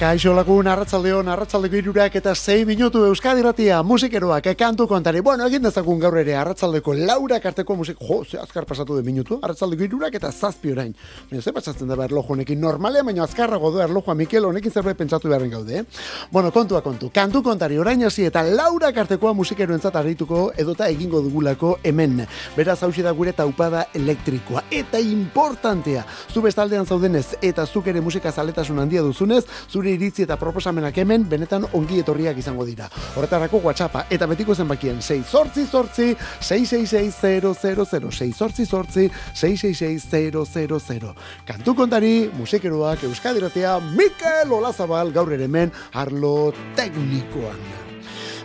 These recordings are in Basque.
Kaixo lagun, arratzaldeon, arratzaldeko irurak eta zei minutu Euskadi ratia, musikeroak, kantu kontari. Bueno, egin dezakun gaur ere, arratzaldeko laura karteko musik, jo, ze azkar pasatu de minutu, arratzaldeko irurak eta zazpi orain. Baina, ze pasatzen da behar lojo honekin, normalea, baina azkarrago du erlojua Mikel, honekin zerbait pentsatu beharren gaude, eh? Bueno, kontua kontu, kantu kontari, orain hasi eta laura kartekoa musikeroentzat harrituko edota egingo dugulako hemen. Beraz, hausi da gure taupada elektrikoa. Eta importantea, zu bestaldean zaudenez eta zuk ere musika zaletasun handia duzunez, zure iritzi eta proposamenak hemen benetan ongi etorriak izango dira. Horretarako WhatsAppa eta betiko zenbakien 6 sortzi sortzi 666 sortzi sortzi 666 Kantu kontari, musikeroak Euskadiratea Mikel Olazabal gaur ere hemen arlo teknikoan.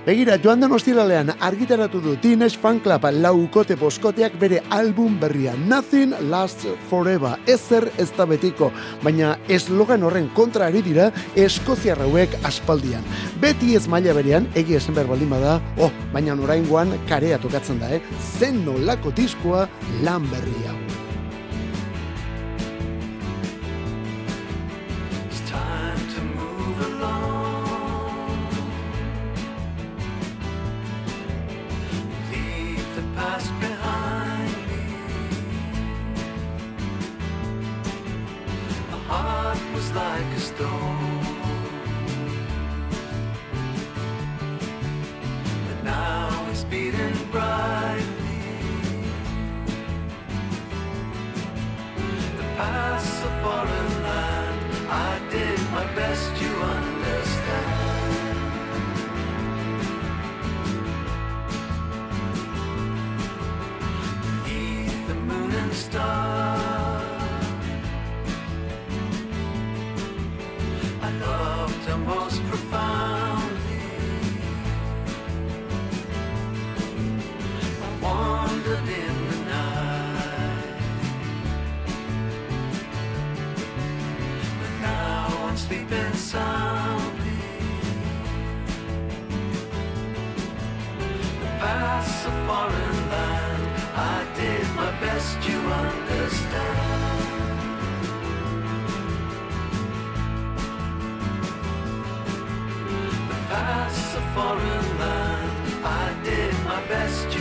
Begira, joan den ostiralean argitaratu du Teenage Fan Club laukote boskoteak bere album berria Nothing Lasts Forever, ezer ez da betiko, baina eslogan horren kontra ari dira eskoziarrauek aspaldian. Beti ez maila berean, egi esen behar baldin bada, oh, baina oraingoan karea tokatzen da, eh? zen nolako diskoa lan foreign land. I did my best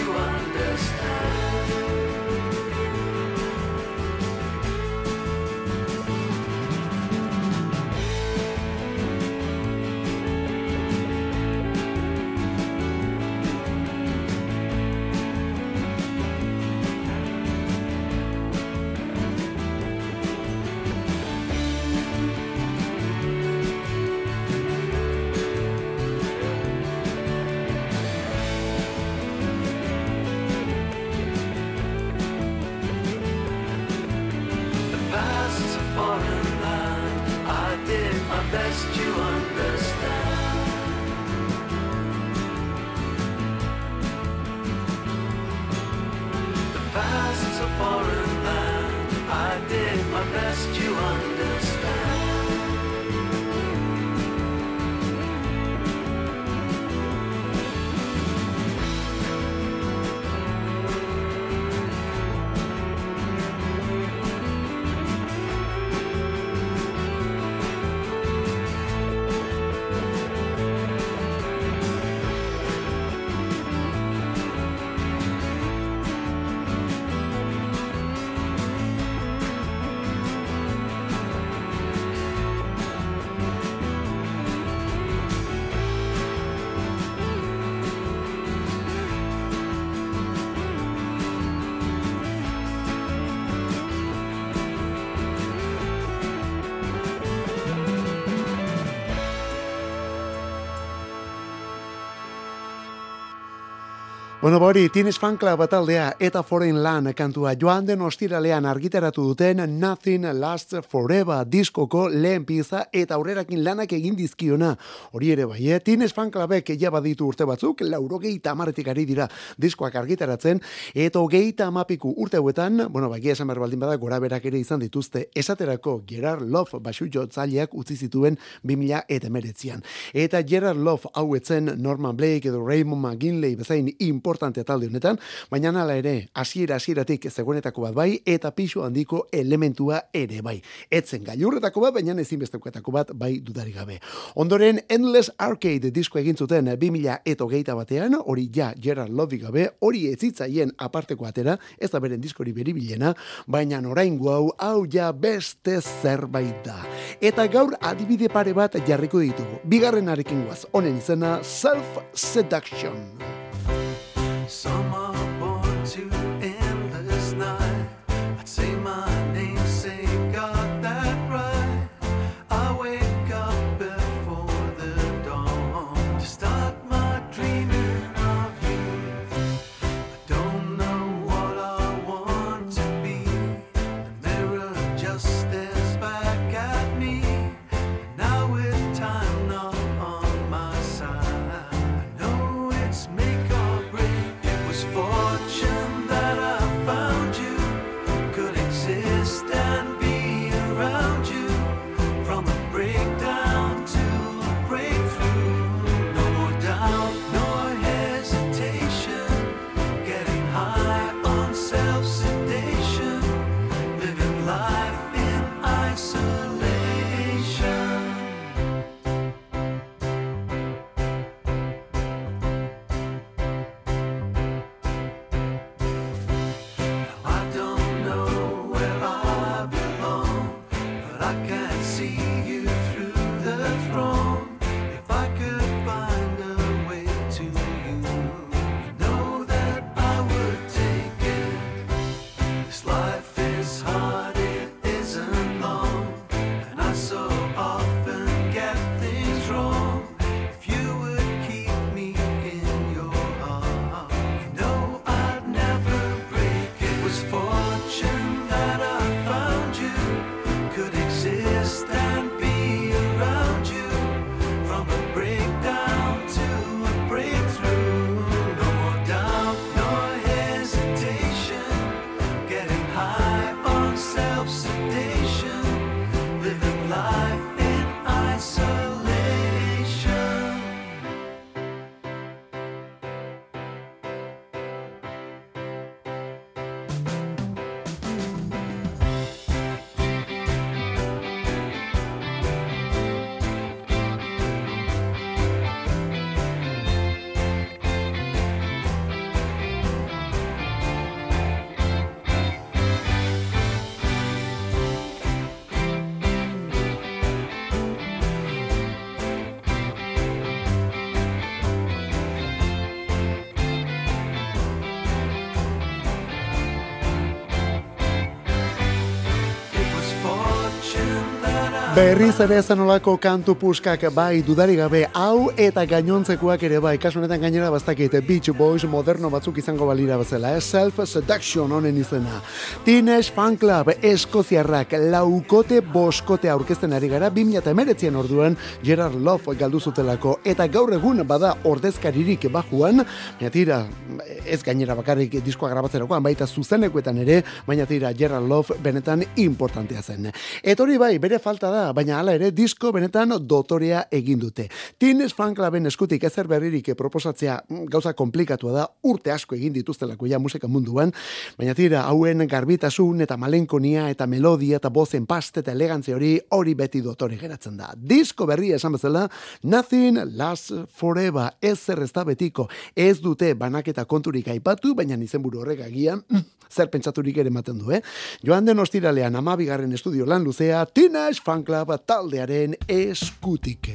Bueno, bori, tienes fan club bataldea eta foreign lan kantua joan den ostiralean argitaratu duten Nothing Lasts Forever diskoko lehen pieza eta aurrerakin lanak egin dizkiona. Hori ere bai, eh? tienes fan clubek ja baditu urte batzuk, lauro gehi tamaretik ari dira diskoak argitaratzen, eta hogei tamapiku urte huetan, bueno, bai, esan behar bada, gora berak ere izan dituzte, esaterako Gerard Love basu jotzaileak utzi zituen 2000 eta meretzian. Eta Gerard Love hau etzen Norman Blake edo Raymond McGinley bezain import importante talde honetan, baina nala ere, hasiera hasieratik zegoenetako bat bai, eta pixu handiko elementua ere bai. Etzen gailurretako bat, baina ezinbestekoetako bat bai dudari gabe. Ondoren, Endless Arcade disko egin zuten 2000 eto geita batean, hori ja Gerard Love gabe, hori etzitzaien aparteko atera, ez da beren diskori beribilena, baina orain hau, hau ja beste zerbait da. Eta gaur adibide pare bat jarriko ditugu. Bigarren arekin guaz, honen izena Self Seduction. summer. Berriz ere zenolako kantu puskak bai dudari gabe hau eta gainontzekoak ere bai. Kasunetan gainera bastakite Beach Boys moderno batzuk izango balira bezala eh? Self Seduction honen izena. Teenage Fan Club Eskoziarrak laukote boskote aurkezten ari gara 2008an orduan Gerard Love galdu zutelako. Eta gaur egun bada ordezkaririk bajuan baina tira ez gainera bakarrik diskoa grabatzerakoan baita zuzenekoetan ere baina tira Gerard Love benetan importantea zen. Etori bai bere falta da baina hala ere disko benetan dotorea egin dute. Tines Fan Cluben eskutik ezer berririk proposatzea mm, gauza komplikatua da, urte asko egin dituztelako ja musika munduan, baina tira, hauen garbitasun eta malenkonia eta melodia eta bozen paste eta elegantzia hori hori beti dotore geratzen da. Disko berria esan bezala, Nothing Lasts Forever, ez zer ez da betiko, ez dute banaketa konturik aipatu, baina izenburu horrek agian, mm, zer pentsaturik ere ematen du, eh? Joan den ostiralean amabigarren estudio lan luzea, Teenage Fan Club taldearen eskutik.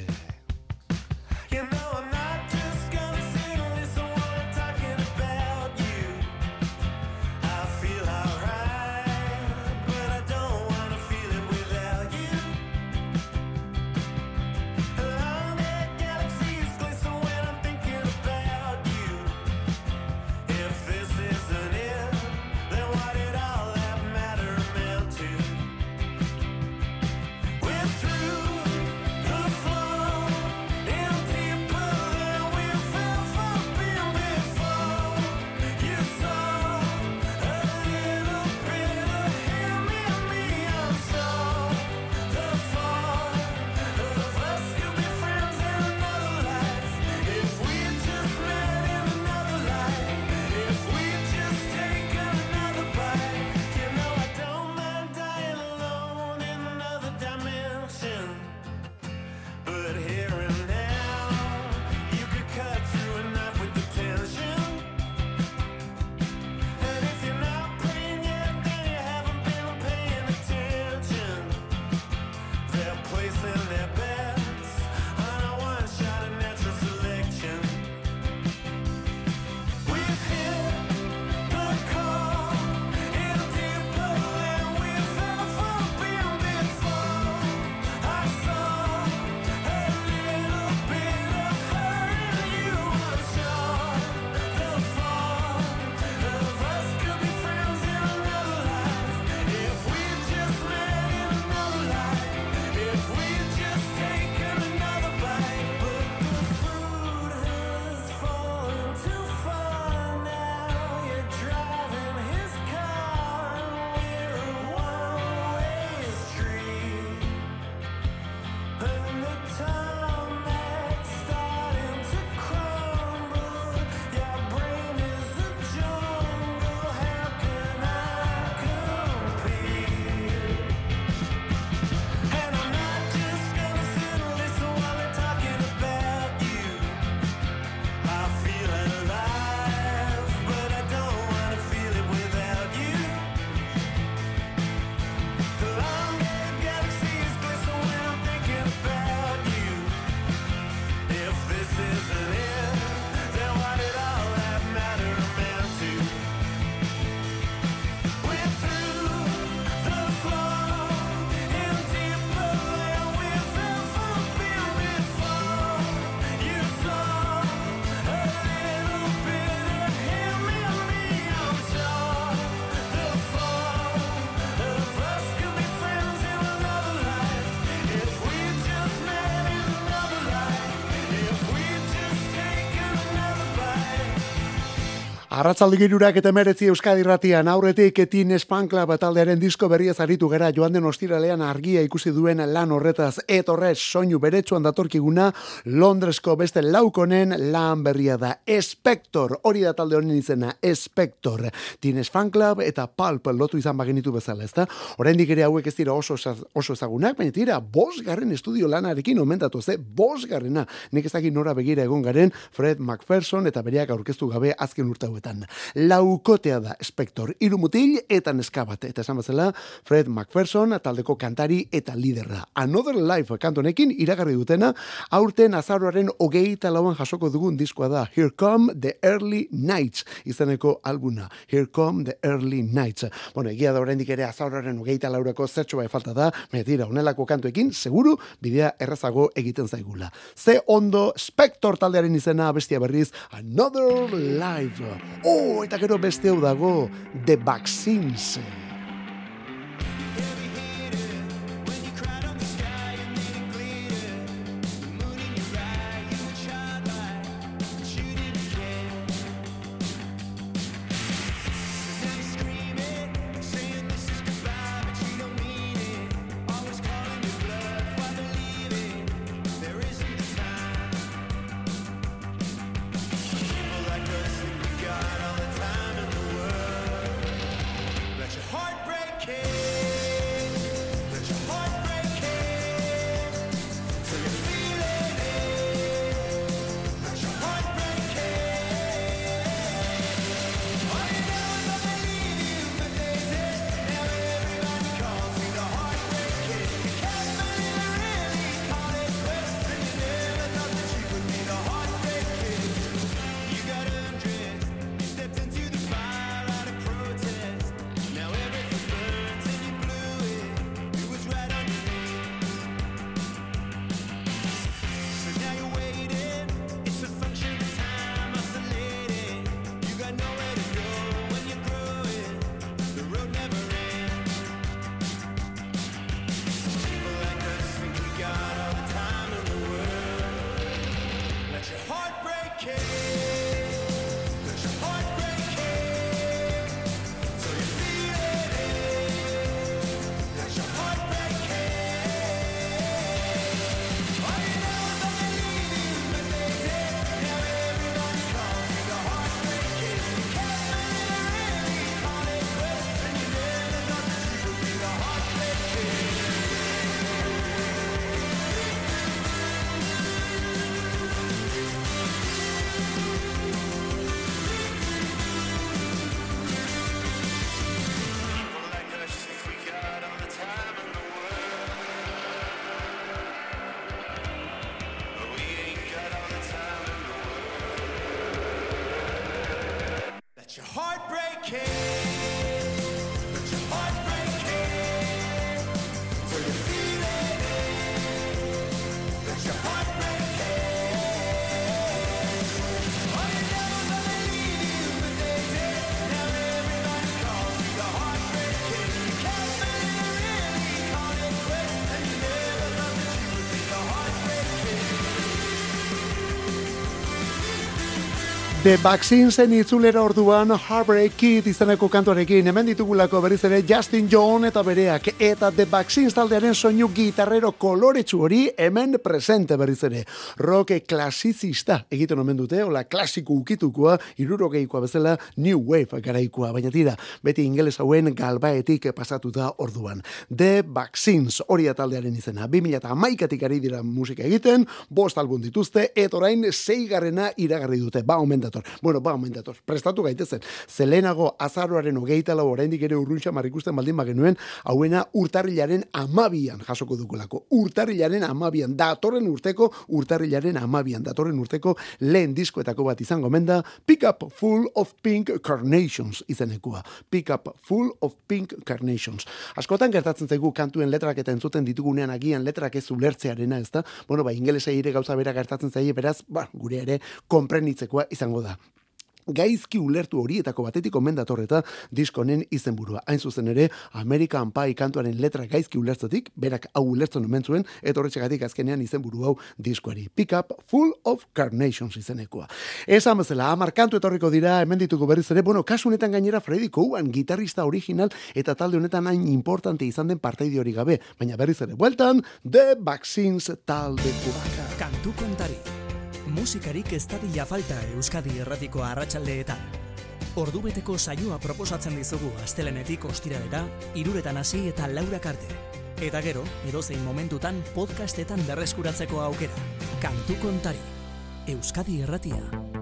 Arratzaldi girurak eta meretzi Euskadi ratian, aurretik etin espankla bataldearen disko berria zaritu gara joan den ostiralean argia ikusi duen lan horretaz. Etorrez soinu beretsuan datorkiguna Londresko beste laukonen lan berria da. Espector, hori da talde honen izena Espector, tin Club eta Pulp lotu izan bagenitu bezala ezta, oraindik ere hauek ez dira oso, oso ezagunak, baina tira, bos garren estudio lanarekin omentatu ze, bos garrena, nik ezagin nora begira egon garen Fred McPherson eta bereak aurkeztu gabe azken urte hauetan. Laukotea da Spector, irumutil eta neskabat. Eta esan bazela, Fred McPherson, taldeko kantari eta liderra. Another Life kantonekin iragarri dutena, aurten azaroaren hogei lauan jasoko dugun diskoa da. Here Come the Early Nights, izeneko albuna. Here Come the Early Nights. Bueno, egia da oraindik ere azaroaren hogei laurako zertxo bai falta da, metira, onelako kantuekin, seguru, bidea errazago egiten zaigula. Ze ondo Spector taldearen izena bestia berriz, Another Life. Oh, eta gero beste hau dago, The Vaccines. The Vaccinesen itzulera orduan Heartbreak Kid izaneko kantuarekin hemen ditugulako berriz ere Justin John eta bereak eta The Vaccines taldearen soinu gitarrero koloretsu hori hemen presente berriz ere. Rock klasizista egiten omen dute, ola klasiko ukitukoa, irurogeikoa bezala New Wave garaikoa, baina tira, beti ingeles hauen galbaetik pasatu da orduan. The Vaccines hori taldearen izena, 2000 eta maikatik ari dira musika egiten, bost album dituzte, etorain zeigarrena iragarri dute, ba omen dator. Bueno, ba, omen dator. Prestatu gaitezen. Zelenago azaroaren hogeita lau oraindik ere urruntxa marrikusten baldin bagenuen, hauena urtarrilaren amabian jasoko dukulako. Urtarrilaren amabian, datorren urteko, urtarrilaren amabian, datorren urteko lehen diskoetako bat izango menda, Pick Up Full of Pink Carnations izenekua. Pick Up Full of Pink Carnations. Askotan gertatzen zaigu kantuen letrak eta entzuten ditugunean agian letrak ez ulertzearena, ez da? Bueno, ba, ingelesei ere gauza bera gertatzen zaie, beraz, ba, gure ere, komprenitzekoa izango da. Gaizki ulertu horietako batetik omen datorreta diskonen izenburua. Hain zuzen ere, American Pie kantuaren letra gaizki ulertzetik, berak hau ulertzen omen zuen, eta horretxegatik azkenean izenburu hau diskoari. Pick up full of carnations izenekoa. Esan bezala, amar kantu etorriko dira, hemen dituko berriz ere, bueno, kasu honetan gainera Freddy Cowan, gitarrista original, eta talde honetan hain importante izan den partaide hori gabe, baina berriz ere, bueltan, The Vaccines talde kubaka. Kantu kontari, musikarik ez dadila falta Euskadi erratiko arratsaldeetan. Ordubeteko saioa proposatzen dizugu astelenetik ostiralera, iruretan hasi eta laura karte. Eta gero, edozein momentutan podcastetan berreskuratzeko aukera. Kantu kontari, Euskadi erratia.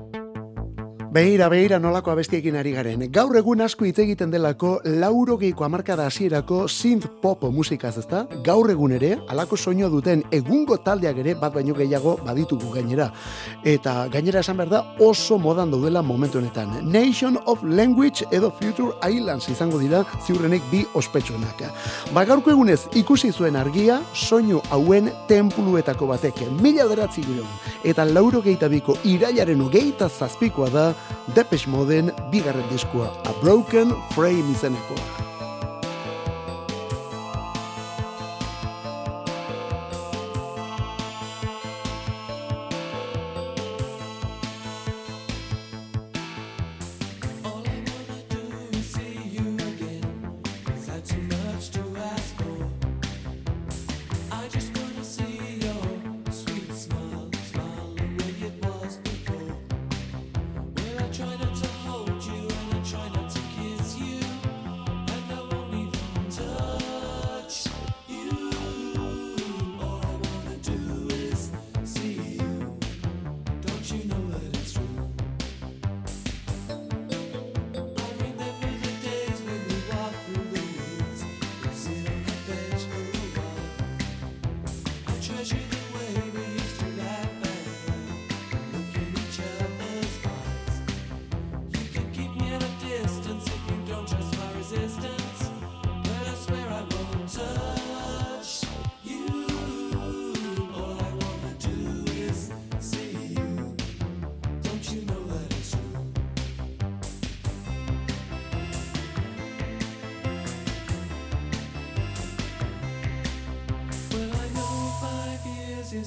Beira, beira nolako abestiekin ari garen. Gaur egun asko hitz egiten delako laurogeiko amarkada hasierako synth pop musikaz ezta? Gaur egun ere, alako soinua duten egungo taldeak ere bat baino gehiago baditugu gainera. Eta gainera esan behar da oso modan daudela momentu honetan. Nation of Language edo Future Islands izango dira ziurrenek bi ospetsuenak. Ba gaurko egunez ikusi zuen argia soinu hauen templuetako batek. Mila deratzi Eta laurogeita biko irailaren ogeita zazpikoa da Depeche Moden bigarren diskoa A Broken Frame izenekoa.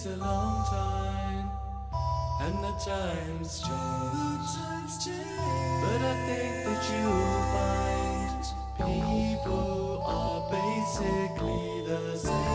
is a long time, and the times change. But I think that you'll find people are basically the same.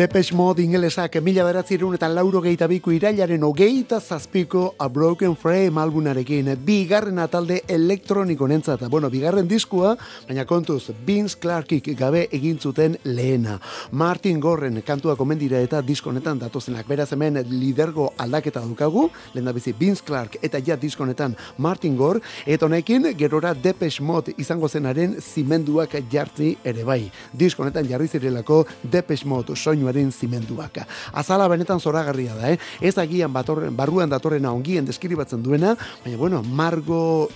Depeche Mode ingelesak mila beratzirun eta lauro geita biko irailaren ogeita zazpiko A Broken Frame albunarekin. Bigarren atalde elektroniko nentzata. Bueno, bigarren diskua, baina kontuz, Vince Clarkik gabe egin zuten lehena. Martin Gorren kantua komendira eta diskonetan datozenak. Beraz hemen lidergo aldaketa dukagu, lehen bizi Vince Clark eta ja diskonetan Martin Gore, eta honekin gerora Depeche Mode izango zenaren zimenduak jartzi ere bai. Diskonetan jarri zirelako Depeche Mode soinu soinuaren zimenduak. Azala benetan zoragarria da, eh? Ez agian batorren, barruan datorrena ongien deskribatzen duena, baina bueno, margo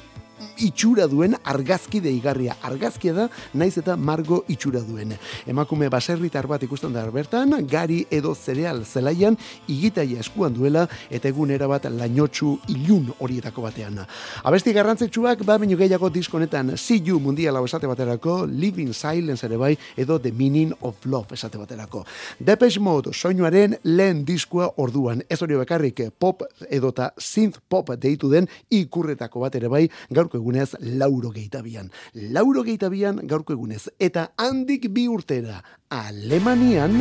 itxura duen argazki deigarria. Argazkia da, naiz eta margo itxura duen. Emakume baserritar bat ikusten da bertan, gari edo zereal zelaian, igitaia eskuan duela, eta egun bat lainotxu ilun horietako batean. Abesti garrantzitsuak, ba baino gehiago diskonetan, See You mundiala esate baterako, Living Silence ere bai, edo The Meaning of Love esate baterako. Depeche Mode soinuaren lehen diskoa orduan, ez hori bekarrik pop edota synth pop deitu den ikurretako bat ere bai, gaurko egunez lauro geitabian. Lauro geitabian gaurko egunez. Eta handik bi urtera, Alemanian...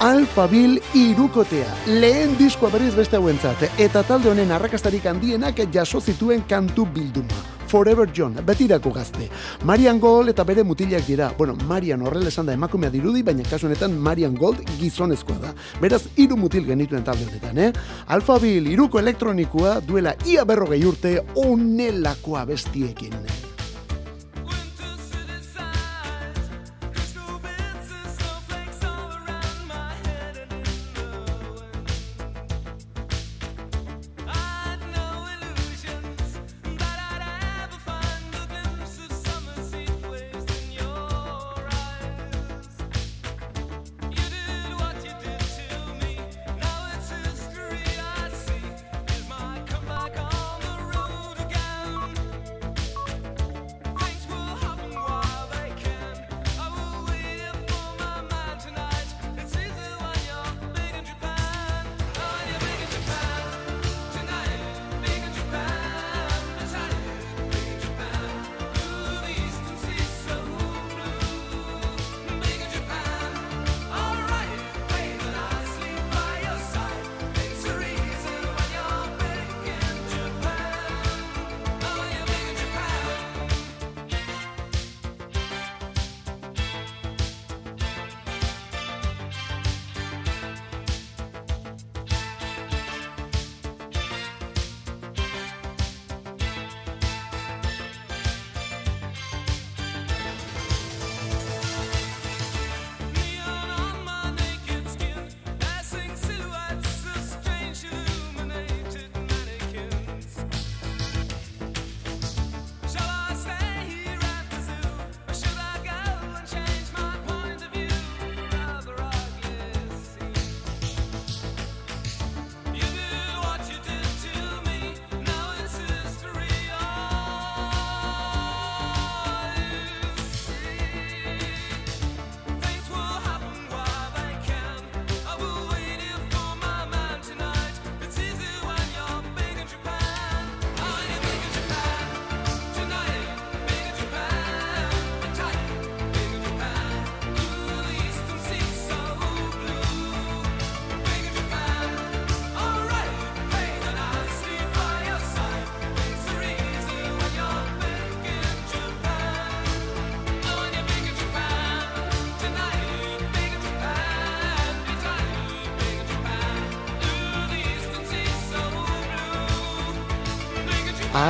Alfabil irukotea, lehen diskoa berriz beste hauentzat, eta talde honen arrakastarik handienak jaso zituen kantu bilduma. Forever John, betirako gazte. Marian Gold eta bere mutilak dira. Bueno, Marian horrela esan da emakumea dirudi, baina kasu honetan Marian Gold gizonezkoa da. Beraz, hiru mutil genituen talde honetan, eh? Alfabil iruko elektronikoa duela ia berrogei urte onelakoa bestiekin.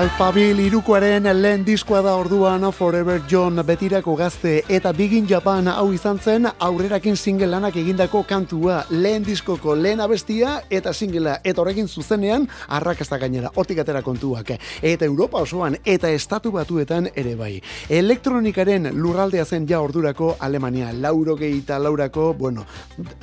Alphabil irukoaren lehen diskoa da orduan Forever John betirako gazte eta Bigin Japan hau izan zen aurrerakin single lanak egindako kantua. Lehen diskoko lehen abestia eta singela eta horrekin zuzenean arrakasta gainera hortik atera kontuak. Eta Europa osoan eta estatu batuetan ere bai. Elektronikaren lurraldea zen ja ordurako Alemania. Lauro gehieta laurako bueno,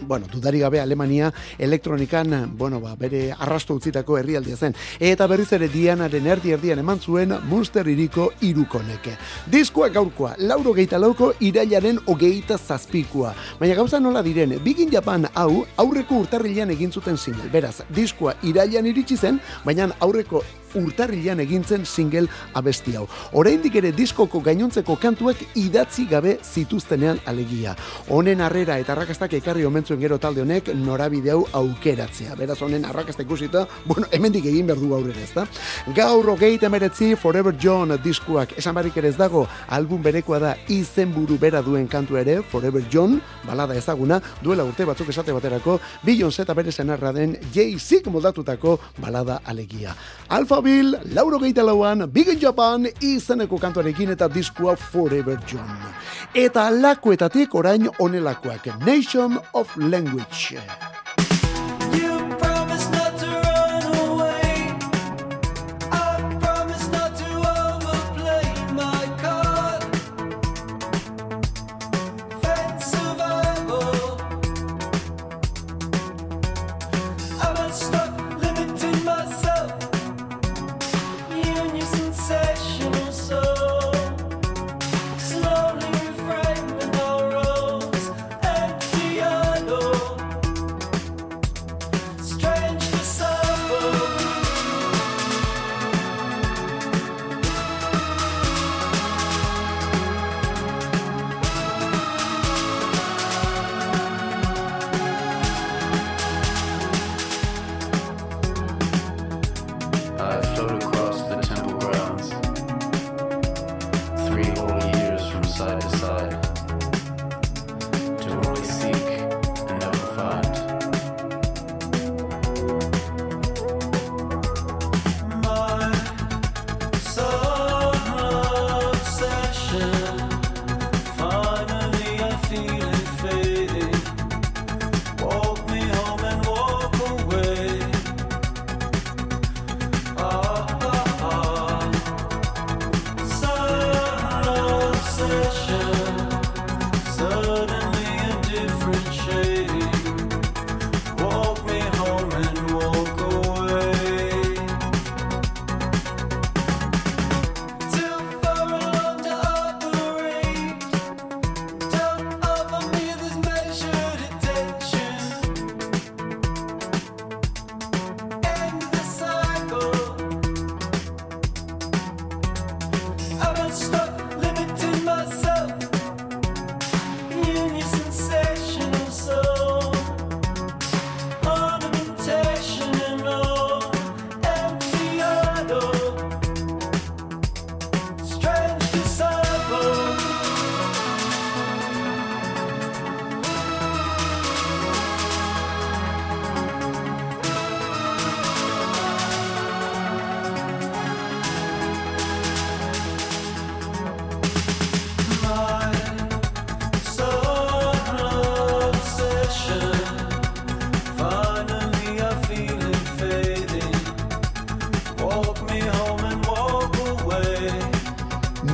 bueno, dudari gabe Alemania elektronikan bueno, ba, bere arrasto utzitako herrialdea zen. Eta berriz ere dianaren erdi erdian eman zuen Munster iriko irukoneke. Diskoa gaurkoa, lauro geita lauko irailaren ogeita zazpikua. Baina gauza nola diren, Bigin Japan hau aurreko urtarrilean egin zuten single. Beraz, diskoa irailan iritsi zen, baina aurreko urtarrilean egintzen single abesti hau. Oraindik ere diskoko gainontzeko kantuak idatzi gabe zituztenean alegia. Honen harrera eta arrakastak ekarri omentzuen gero talde honek norabide hau aukeratzea. Beraz honen arrakasta ikusita, bueno, hemendik egin behar du aurrera, ezta? Gaur hogeit emeretzi Forever John diskuak esan barik ere ez dago, album berekoa da izenburu bera duen kantu ere, Forever John, balada ezaguna, duela urte batzuk esate baterako, Billion eta bere zenarra den Jay-Z moldatutako balada alegia. Alfa Bill, lauro gehieta lauan, Big in Japan, izeneko kantuarekin eta diskua Forever John. Eta lakuetatik orain onelakoak, Nation of Language.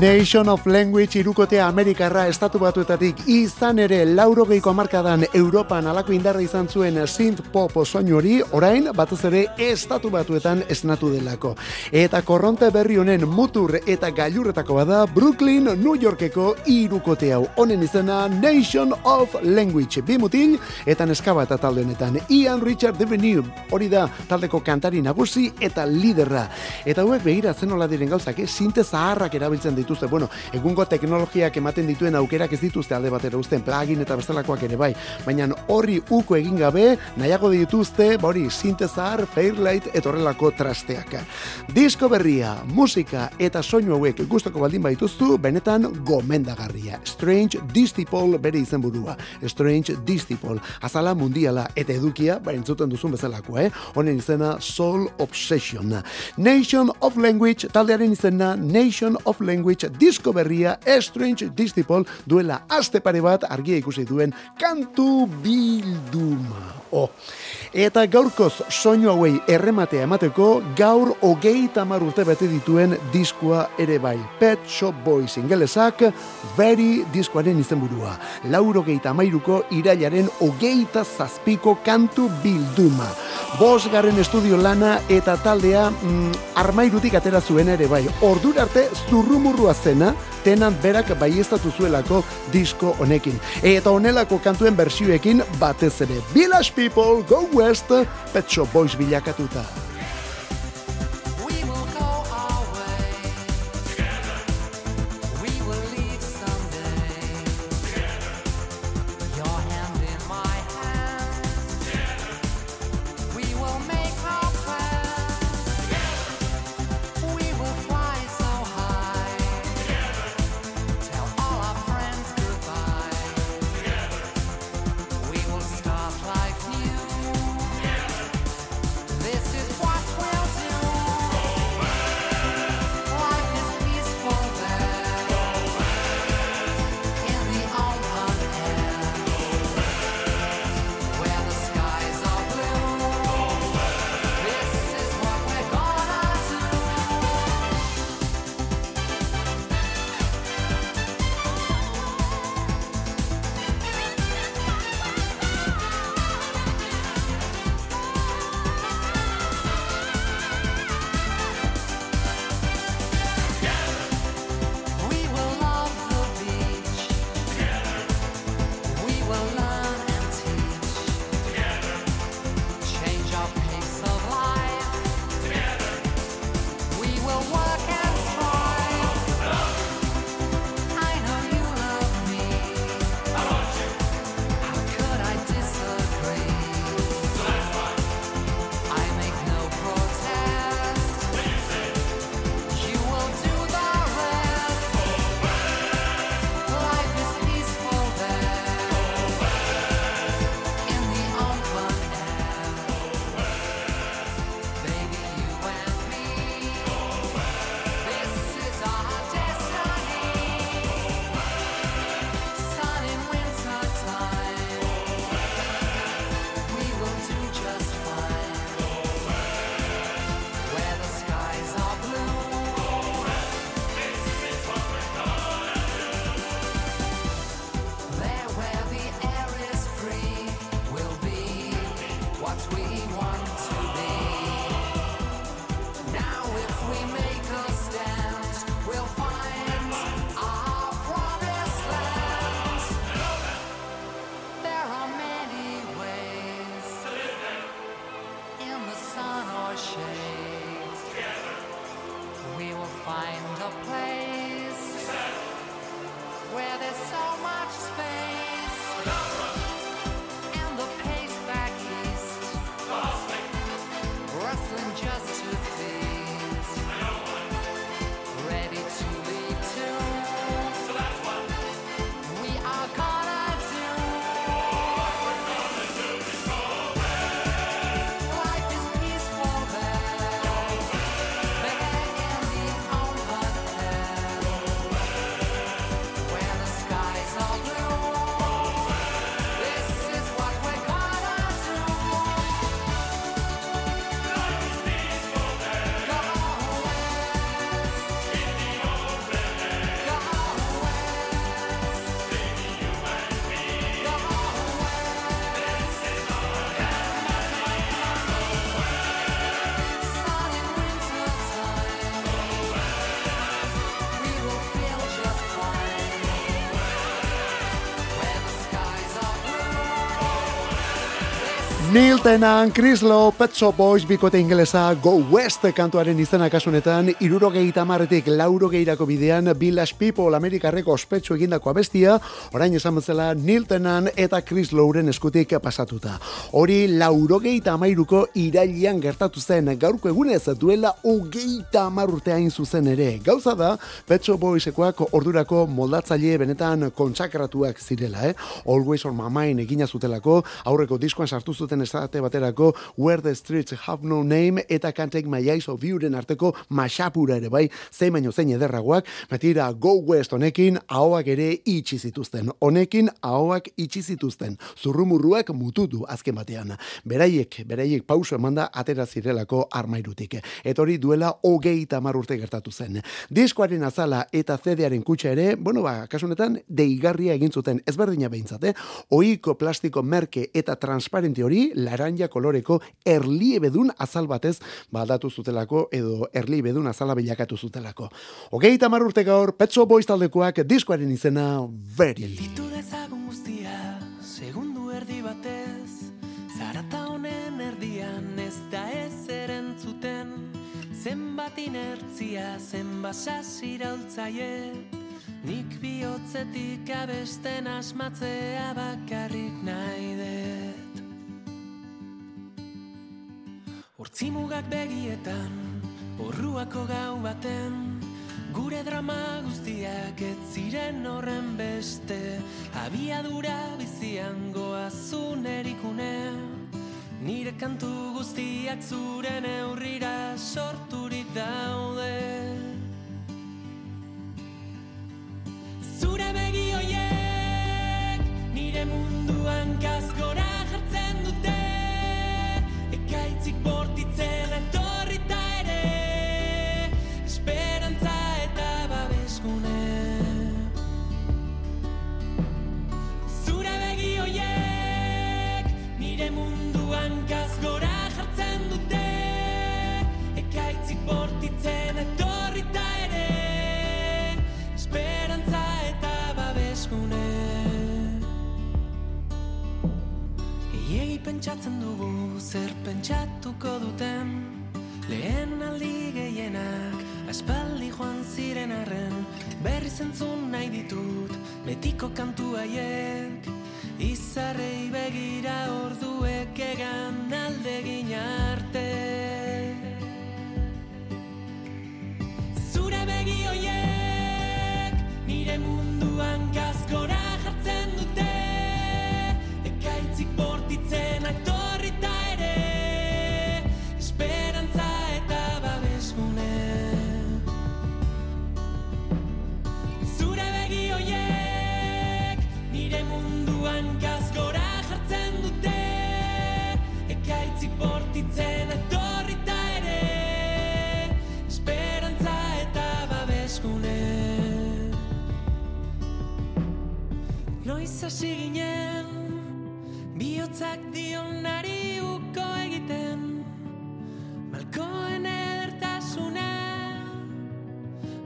Nation of Language irukotea Amerikarra estatu batuetatik izan ere laurogeiko amarkadan Europan alako indarra izan zuen synth pop soinu hori orain batez ere estatu batuetan esnatu delako. Eta korronte berri honen mutur eta gailurretako bada Brooklyn, New Yorkeko irukote hau. Honen izena Nation of Language. Bi mutil eta neskaba eta talde honetan. Ian Richard Devenue hori da taldeko kantari nagusi eta liderra. Eta hauek begira zenola diren gauzak, eh? sinte zaharrak erabiltzen ditu dituzte. Bueno, egungo teknologiak ematen dituen aukerak ez dituzte alde batera uzten, plugin eta bestelakoak ere bai. Baina horri uko egin gabe, nahiago dituzte, ba hori, sintezar, fairlight eta horrelako trasteak. Disko berria, musika eta soinu hauek gustoko baldin baituztu, benetan gomendagarria. Strange Distipol bere izenburua. Strange Distipol. Azala mundiala eta edukia, ba entzuten duzun bezalako, eh? Honen izena Soul Obsession. Nation of Language, taldearen izena Nation of Language disko berria Strange Disciple duela aste pare bat argia ikusi duen kantu bilduma. Oh. Eta gaurkoz soinu hauei errematea emateko gaur hogei tamar urte bete dituen diskoa ere bai. Pet Shop Boys ingelesak Very diskoaren izenburua. Lauro geita amairuko irailaren hogeita zazpiko kantu bilduma. Bos garren estudio lana eta taldea mm, armairutik atera zuen ere bai. Ordura arte zurrumurrua zena, tenan berak baiestatu zuelako disko honekin. Eta honelako kantuen bersioekin batez ere. Village People, Go West, Pet Shop Boys bilakatuta. Tennant, Chris Lowe, Pet Boys, bikote ingelesa, Go West kantuaren izena kasunetan, irurogei tamaretik laurogeirako bidean, Village People, Amerikarreko ospetsu egindako abestia, orain esan bezala Neil Tennant eta Chris Lowren eskutik pasatuta. Hori laurogei tamairuko irailian gertatu zen, gaurko egunez duela ugei tamarurteain zuzen ere. Gauza da, Pet Shop Boysekoak ordurako moldatzaile benetan kontsakratuak zirela, eh? Always on my mind egina zutelako, aurreko diskoan sartu zuten esate baterako Where the Streets Have No Name eta Can't Take My of Youren arteko masapura ere bai, zein baino zein ederragoak, metira Go West honekin ahoak ere itxi zituzten. Honekin ahoak itxi zituzten. Zurrumurruak mututu azken batean. Beraiek, beraiek pauso emanda atera zirelako armairutik. Eta hori duela hogei tamar urte gertatu zen. Diskoaren azala eta zedearen kutsa ere, bueno ba, kasunetan, deigarria egin zuten ezberdina behintzate, oiko plastiko merke eta transparente hori laranja koloreko erliebedun azal batez badatu zutelako edo erliebedun azala bilakatu zutelako. Ogei tamar urte gaur, Petso Boys taldekoak diskoaren izena very. Ditu dezagun guztia, segundu erdi batez, zarata honen erdian ez da ez erentzuten, zenbat inertzia, zenbat sasiraultzaie, nik bihotzetik abesten asmatzea bakarrik nahi dut. Hortzimugak begietan, horruako gau baten, gure drama guztiak ez ziren horren beste, abiadura bizian goazun erikune, nire kantu guztiak zuren eurrira sorturik daude.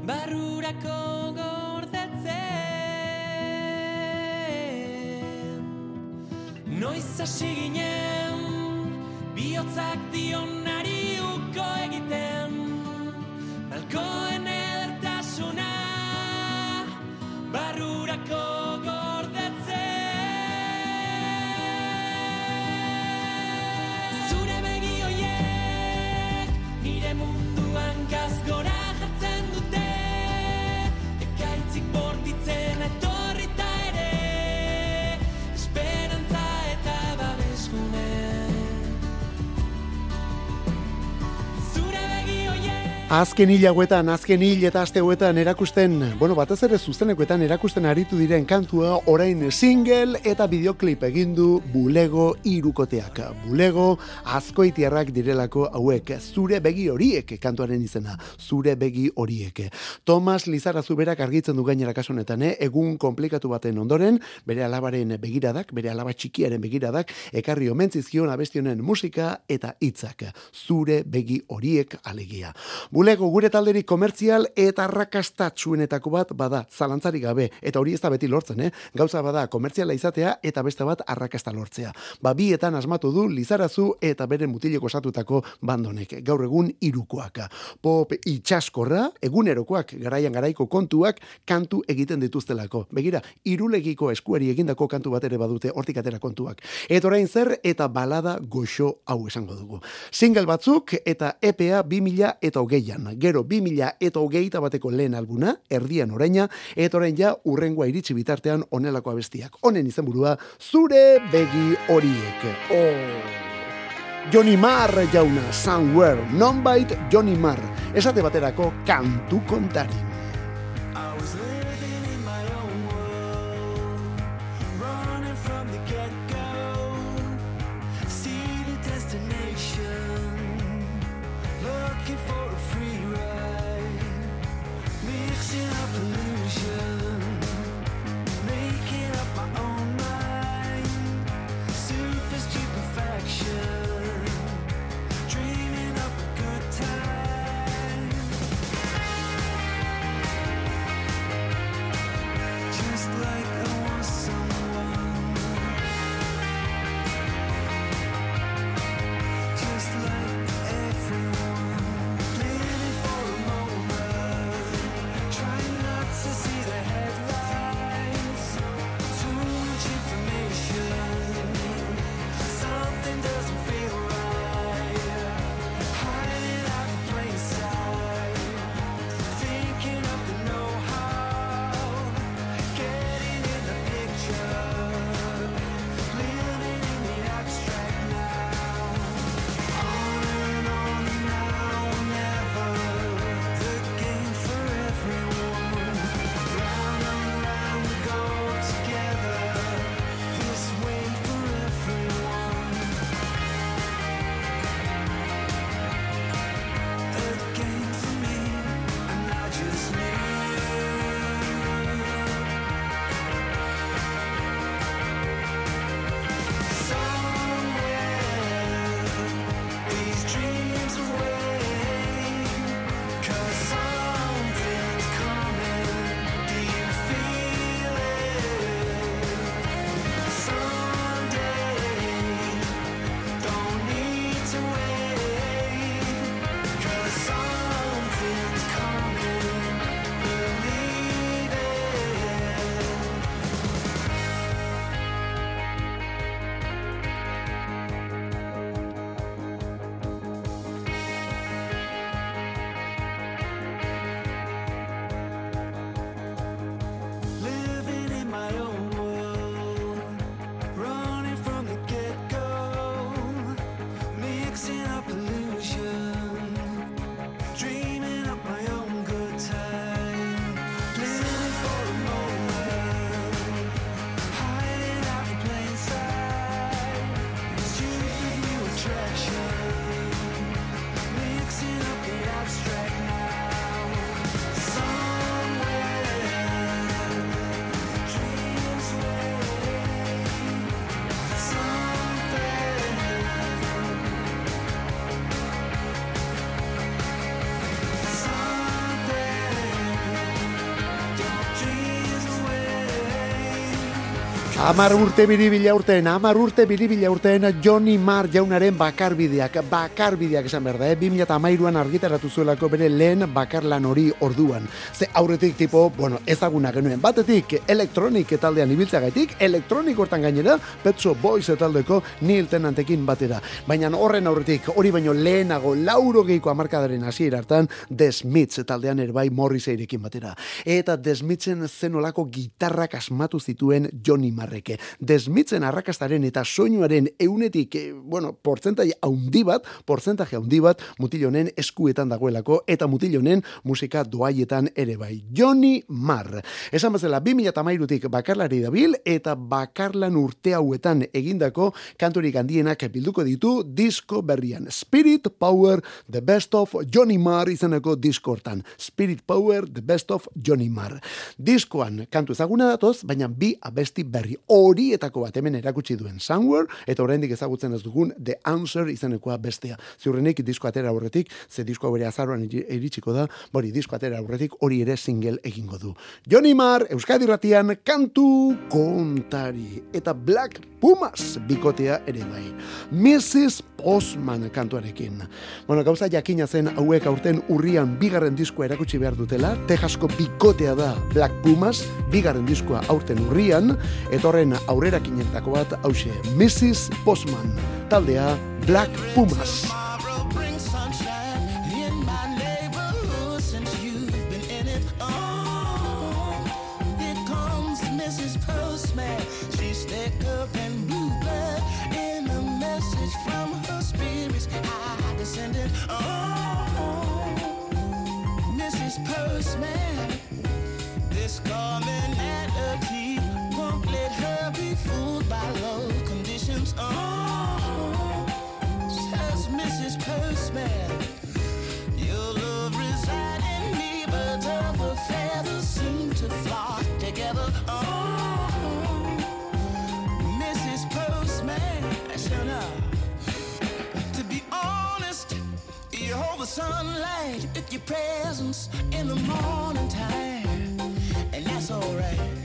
Barrurako gordetzen. Noiz hasi ginen Bihotzak dionari Azken hil hauetan, azken hil eta aste hauetan erakusten, bueno, batez ere zuzenekoetan erakusten aritu diren kantua orain single eta videoklip egin du Bulego irukoteak. Bulego azkoitiarrak direlako hauek, zure begi horiek kantuaren izena, zure begi horiek. Tomas Lizarazu berak argitzen du gainera kasu honetan, eh? egun komplikatu baten ondoren, bere alabaren begiradak, bere alaba txikiaren begiradak, ekarri omentzizkion abestionen musika eta hitzak, zure begi horiek alegia. Bulego gure talderik komertzial eta arrakastatsuenetako bat bada, zalantzarik gabe, eta hori ez da beti lortzen, eh? Gauza bada komertziala izatea eta beste bat arrakasta lortzea. Ba, bietan asmatu du Lizarazu eta bere mutileko osatutako bandonek, gaur egun irukoak. Pop itxaskorra, egunerokoak, garaian garaiko kontuak, kantu egiten dituztelako. Begira, irulegiko eskuari egindako kantu bat ere badute hortik atera kontuak. Eta orain zer eta balada goxo hau esango dugu. Single batzuk eta EPA 2000 eta hogeian. Gero 2000 eta hogeita bateko lehen albuna, erdian oraina, eta orain ja urrengoa iritsi bitartean onelako abestiak. Honen izenburua zure begi horiek. Oh. Johnny Marr jauna, Somewhere, Nonbait Johnny Marr. Esate baterako kantu kontari. Amar urte biribila urteen, amar urte biribila urteen Johnny Marr jaunaren bakarbideak, bakarbideak esan behar da, eh? 2008an argitaratu zuelako bere lehen bakarlan hori orduan. Ze aurretik tipo, bueno, ezaguna genuen, batetik elektronik taldean ibiltzagaitik, elektronik hortan gainera, Petso Boys taldeko Neil Tennantekin batera. Baina horren aurretik, hori baino lehenago, lauro geiko amarkadaren hasiera hartan, The Smiths taldean erbai Morriseirekin batera. Eta The Smithsen zenolako gitarrak asmatu zituen Johnny Marreke. The Smithsen arrakastaren eta soinuaren eunetik, eh, bueno, portzentai haundi bat, portzentaje haundi bat, mutilonen eskuetan dagoelako, eta mutilonen musika doaietan ere bai. Johnny Marr. Esan bezala, 2008tik bakarlari dabil, eta bakarlan urte hauetan egindako kanturik handienak bilduko ditu disko berrian. Spirit Power, The Best of Johnny Marr izeneko disko hortan. Spirit Power, The Best of Johnny Marr. Diskoan kantu ezaguna datoz, baina bi abesti berri. Horietako bat hemen erakutsi duen Somewhere, eta oraindik ezagutzen ez dugun The Answer izenekoa bestea. Ziurrenik disko atera aurretik, ze disko bere azaroan iri- iritsiko da, bori disko atera aurretik hori ere single egingo du. Joni Mar, Euskadi Ratian, kantu kontari, eta Black Pumas bikotea ere bai. Mrs. Postman kantuarekin. Bueno, gauza jakina zen hauek aurten urrian bigarren diskoa erakutsi behar dutela, Texasko bikotea da Black Pumas, bigarren diskoa aurten urrian, eta horren aurrerakinetako bat hause Mrs. Postman, taldea Black Pumas. Sunlight with your presence in the morning time, and that's alright.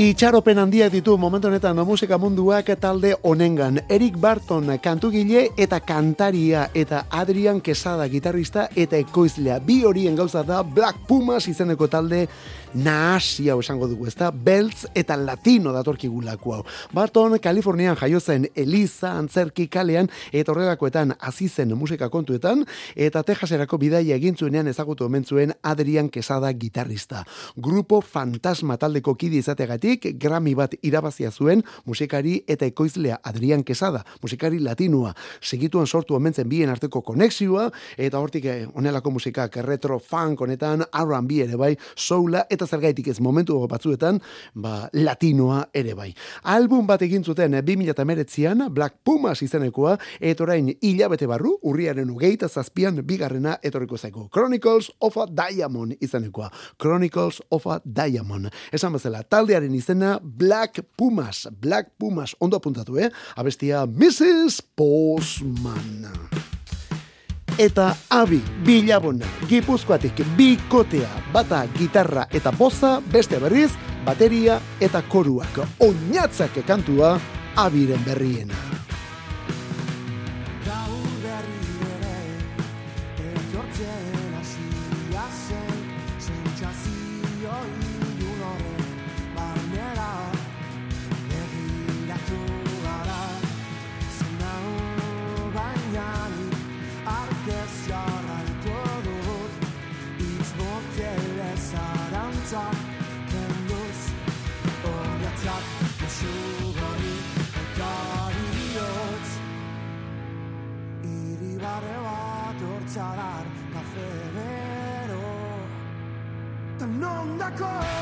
Itxaropen handiak ditu momentu honetan musika munduak talde honengan. Eric Barton kantugile eta kantaria eta Adrian Quesada gitarrista eta ekoizlea. Bi horien gauza da Black Pumas izeneko talde nahasia esango dugu, ezta? Beltz eta latino datorkigulako hau. Barton Kalifornian jaio zen Eliza antzerki kalean eta horrelakoetan hasi zen musika kontuetan eta Texaserako bidaia egin zuenean ezagutu omen zuen Adrian Quesada gitarrista. Grupo Fantasma taldeko kide izategatik Grammy bat irabazia zuen musikari eta ekoizlea Adrian Quesada, musikari latinua. Segituan sortu omen zen bien arteko konexioa eta hortik eh, honelako musikak retro funk honetan R&B ere bai, soula eta zergaitik ez momentu batzuetan, ba, latinoa ere bai. Album bat egin zuten eh, 2019an Black Pumas izenekoa eta orain hilabete barru urriaren ugeita zazpian bigarrena etorriko zaigu. Chronicles of a Diamond izenekoa. Chronicles of a Diamond. Esan bezala, taldearen izena Black Pumas. Black Pumas, ondo apuntatu, eh? Abestia Mrs. Postman. Eta abi bilabona gipuzkoatik bikotea bata gitarra eta boza beste berriz bateria eta koruak. Oinatzak kantua abiren berriena kafe bero Ta non dako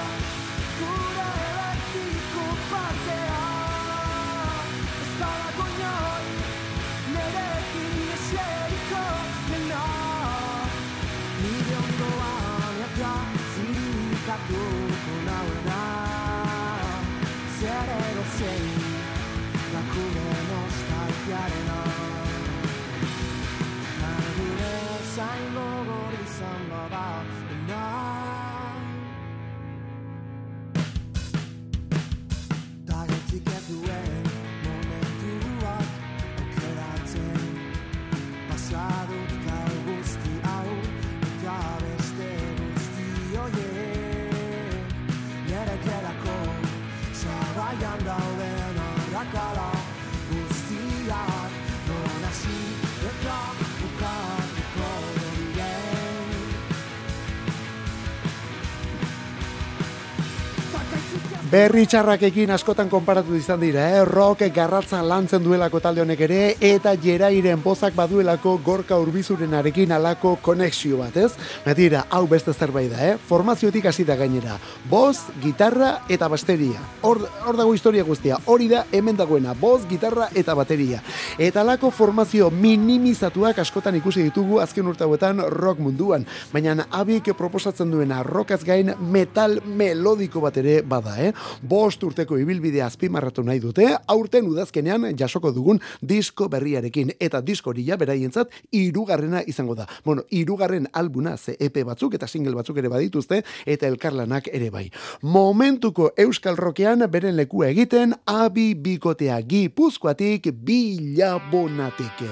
Berri txarrakekin askotan konparatu izan dira, eh? rock garratzan lantzen duelako talde honek ere, eta jerairen bozak baduelako gorka urbizurenarekin alako konexio bat, ez? Betira, hau beste zerbait da, eh? formaziotik hasi da gainera. Boz, gitarra eta bateria. Hor, hor dago historia guztia, hori da hemen dagoena, boz, gitarra eta bateria. Eta alako formazio minimizatuak askotan ikusi ditugu azken urte hauetan rock munduan, baina abik proposatzen duena rockaz gain metal melodiko bat ere bada, eh? Bost urteko ibilbidea azpimarratu nahi dute, aurten udazkenean jasoko dugun disko berriarekin, eta disko hori ja beraientzat irugarrena izango da. Bueno, irugarren albuna ze EP batzuk eta single batzuk ere badituzte, eta elkarlanak ere bai. Momentuko Euskal Rokean beren lekua egiten, abi bikotea gipuzkoatik bilabonatik.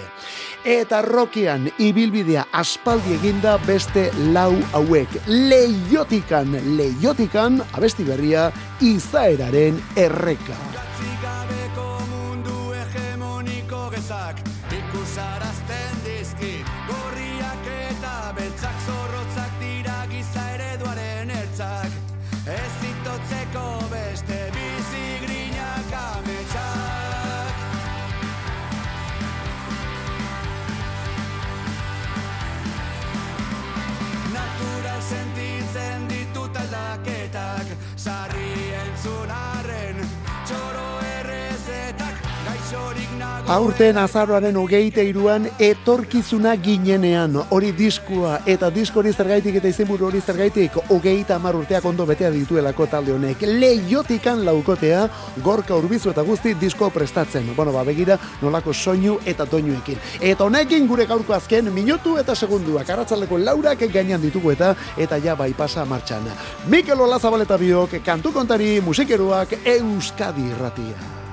Eta rokean ibilbidea aspaldi eginda beste lau hauek. Leiotikan, leiotikan, abesti berria, izaeraren erreka. Aurten azaroaren hogeite iruan etorkizuna ginenean hori diskua eta disko hori zergaitik eta izenburu hori zergaitik hogeita hamar urteak ondo betea dituelako talde honek. Leiotikan laukotea gorka urbizu eta guzti disko prestatzen. Bueno, ba, begira nolako soinu eta doinuekin. Eta honekin gure gaurko azken minutu eta segunduak arratzaldeko laurak gainan ditugu eta eta ja bai pasa martxan. Mikel Olazabaleta biok kantu kontari musikeroak Euskadi irratia.